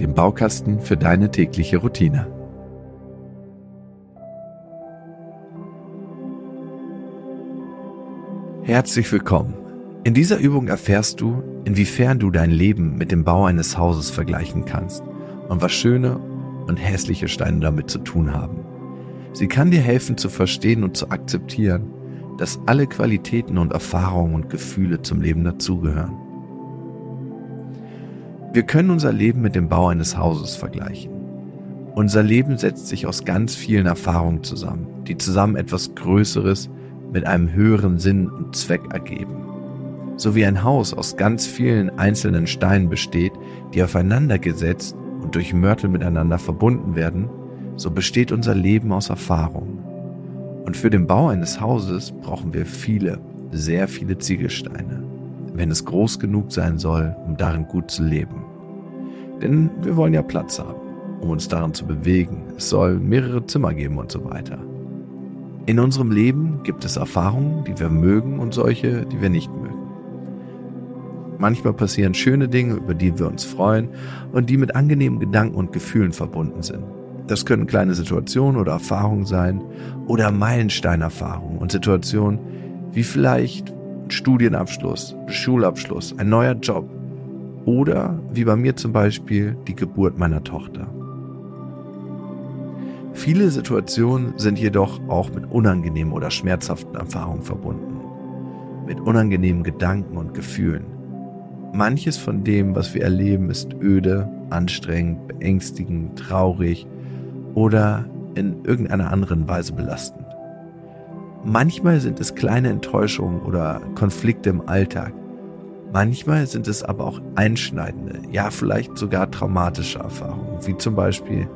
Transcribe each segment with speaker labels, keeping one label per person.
Speaker 1: dem Baukasten für deine tägliche Routine. Herzlich willkommen. In dieser Übung erfährst du, inwiefern du dein Leben mit dem Bau eines Hauses vergleichen kannst und was schöne und hässliche Steine damit zu tun haben. Sie kann dir helfen zu verstehen und zu akzeptieren, dass alle Qualitäten und Erfahrungen und Gefühle zum Leben dazugehören. Wir können unser Leben mit dem Bau eines Hauses vergleichen. Unser Leben setzt sich aus ganz vielen Erfahrungen zusammen, die zusammen etwas Größeres mit einem höheren Sinn und Zweck ergeben. So wie ein Haus aus ganz vielen einzelnen Steinen besteht, die aufeinander gesetzt und durch Mörtel miteinander verbunden werden, so besteht unser Leben aus Erfahrungen. Und für den Bau eines Hauses brauchen wir viele, sehr viele Ziegelsteine, wenn es groß genug sein soll, um darin gut zu leben. Denn wir wollen ja Platz haben, um uns darin zu bewegen. Es soll mehrere Zimmer geben und so weiter. In unserem Leben gibt es Erfahrungen, die wir mögen und solche, die wir nicht mögen. Manchmal passieren schöne Dinge, über die wir uns freuen und die mit angenehmen Gedanken und Gefühlen verbunden sind. Das können kleine Situationen oder Erfahrungen sein oder Meilensteinerfahrungen und Situationen wie vielleicht Studienabschluss, Schulabschluss, ein neuer Job, oder, wie bei mir zum Beispiel, die Geburt meiner Tochter. Viele Situationen sind jedoch auch mit unangenehmen oder schmerzhaften Erfahrungen verbunden, mit unangenehmen Gedanken und Gefühlen. Manches von dem, was wir erleben, ist öde, anstrengend, beängstigend, traurig oder in irgendeiner anderen Weise belastend. Manchmal sind es kleine Enttäuschungen oder Konflikte im Alltag, Manchmal sind es aber auch einschneidende, ja vielleicht sogar traumatische Erfahrungen, wie zum Beispiel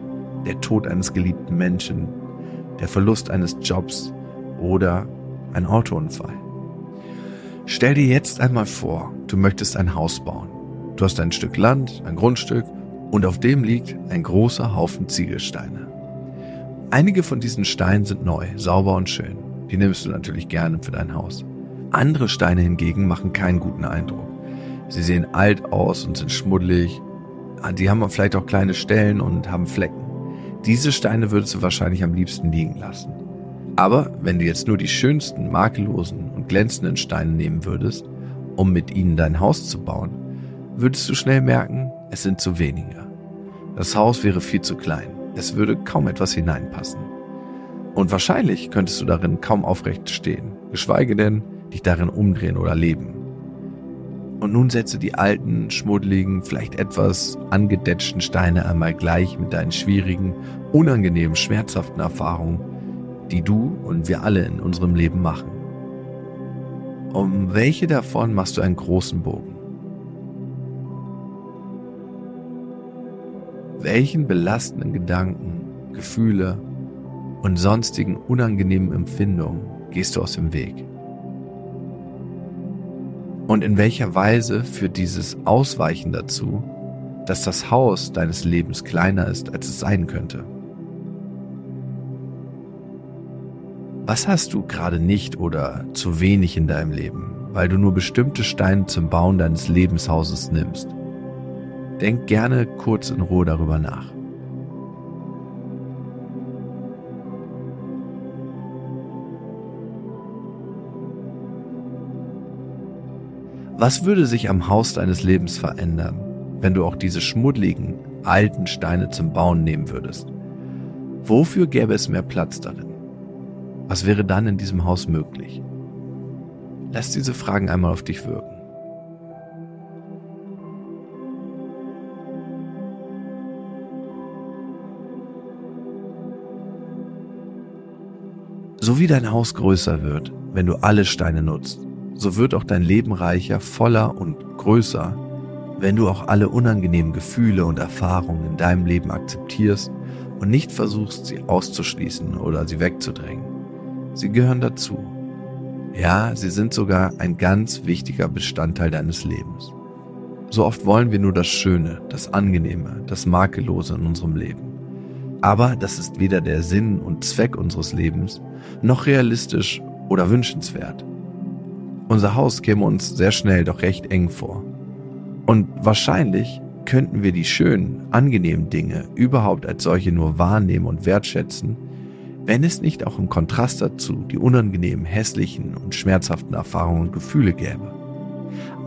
Speaker 1: der Tod eines geliebten Menschen, der Verlust eines Jobs oder ein Autounfall. Stell dir jetzt einmal vor, du möchtest ein Haus bauen. Du hast ein Stück Land, ein Grundstück und auf dem liegt ein großer Haufen Ziegelsteine. Einige von diesen Steinen sind neu, sauber und schön. Die nimmst du natürlich gerne für dein Haus. Andere Steine hingegen machen keinen guten Eindruck. Sie sehen alt aus und sind schmuddelig. Ah, die haben vielleicht auch kleine Stellen und haben Flecken. Diese Steine würdest du wahrscheinlich am liebsten liegen lassen. Aber wenn du jetzt nur die schönsten, makellosen und glänzenden Steine nehmen würdest, um mit ihnen dein Haus zu bauen, würdest du schnell merken, es sind zu wenige. Das Haus wäre viel zu klein. Es würde kaum etwas hineinpassen. Und wahrscheinlich könntest du darin kaum aufrecht stehen, geschweige denn dich darin umdrehen oder leben. Und nun setze die alten, schmuddeligen, vielleicht etwas angedetschten Steine einmal gleich mit deinen schwierigen, unangenehmen, schmerzhaften Erfahrungen, die du und wir alle in unserem Leben machen. Um welche davon machst du einen großen Bogen? Welchen belastenden Gedanken, Gefühle und sonstigen unangenehmen Empfindungen gehst du aus dem Weg? Und in welcher Weise führt dieses Ausweichen dazu, dass das Haus deines Lebens kleiner ist, als es sein könnte? Was hast du gerade nicht oder zu wenig in deinem Leben, weil du nur bestimmte Steine zum Bauen deines Lebenshauses nimmst? Denk gerne kurz in Ruhe darüber nach. Was würde sich am Haus deines Lebens verändern, wenn du auch diese schmuddeligen, alten Steine zum Bauen nehmen würdest? Wofür gäbe es mehr Platz darin? Was wäre dann in diesem Haus möglich? Lass diese Fragen einmal auf dich wirken. So wie dein Haus größer wird, wenn du alle Steine nutzt, so wird auch dein Leben reicher, voller und größer, wenn du auch alle unangenehmen Gefühle und Erfahrungen in deinem Leben akzeptierst und nicht versuchst, sie auszuschließen oder sie wegzudrängen. Sie gehören dazu. Ja, sie sind sogar ein ganz wichtiger Bestandteil deines Lebens. So oft wollen wir nur das Schöne, das Angenehme, das Makellose in unserem Leben. Aber das ist weder der Sinn und Zweck unseres Lebens, noch realistisch oder wünschenswert. Unser Haus käme uns sehr schnell doch recht eng vor. Und wahrscheinlich könnten wir die schönen, angenehmen Dinge überhaupt als solche nur wahrnehmen und wertschätzen, wenn es nicht auch im Kontrast dazu die unangenehmen, hässlichen und schmerzhaften Erfahrungen und Gefühle gäbe.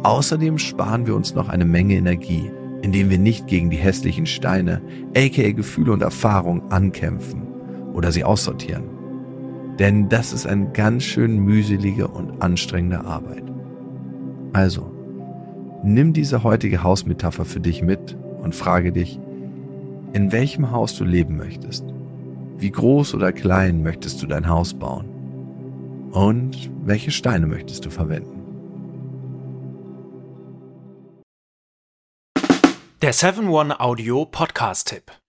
Speaker 1: Außerdem sparen wir uns noch eine Menge Energie, indem wir nicht gegen die hässlichen Steine, aka Gefühle und Erfahrungen ankämpfen oder sie aussortieren. Denn das ist eine ganz schön mühselige und anstrengende Arbeit. Also, nimm diese heutige Hausmetapher für dich mit und frage dich, in welchem Haus du leben möchtest. Wie groß oder klein möchtest du dein Haus bauen? Und welche Steine möchtest du verwenden?
Speaker 2: Der 7-One Audio Podcast-Tipp.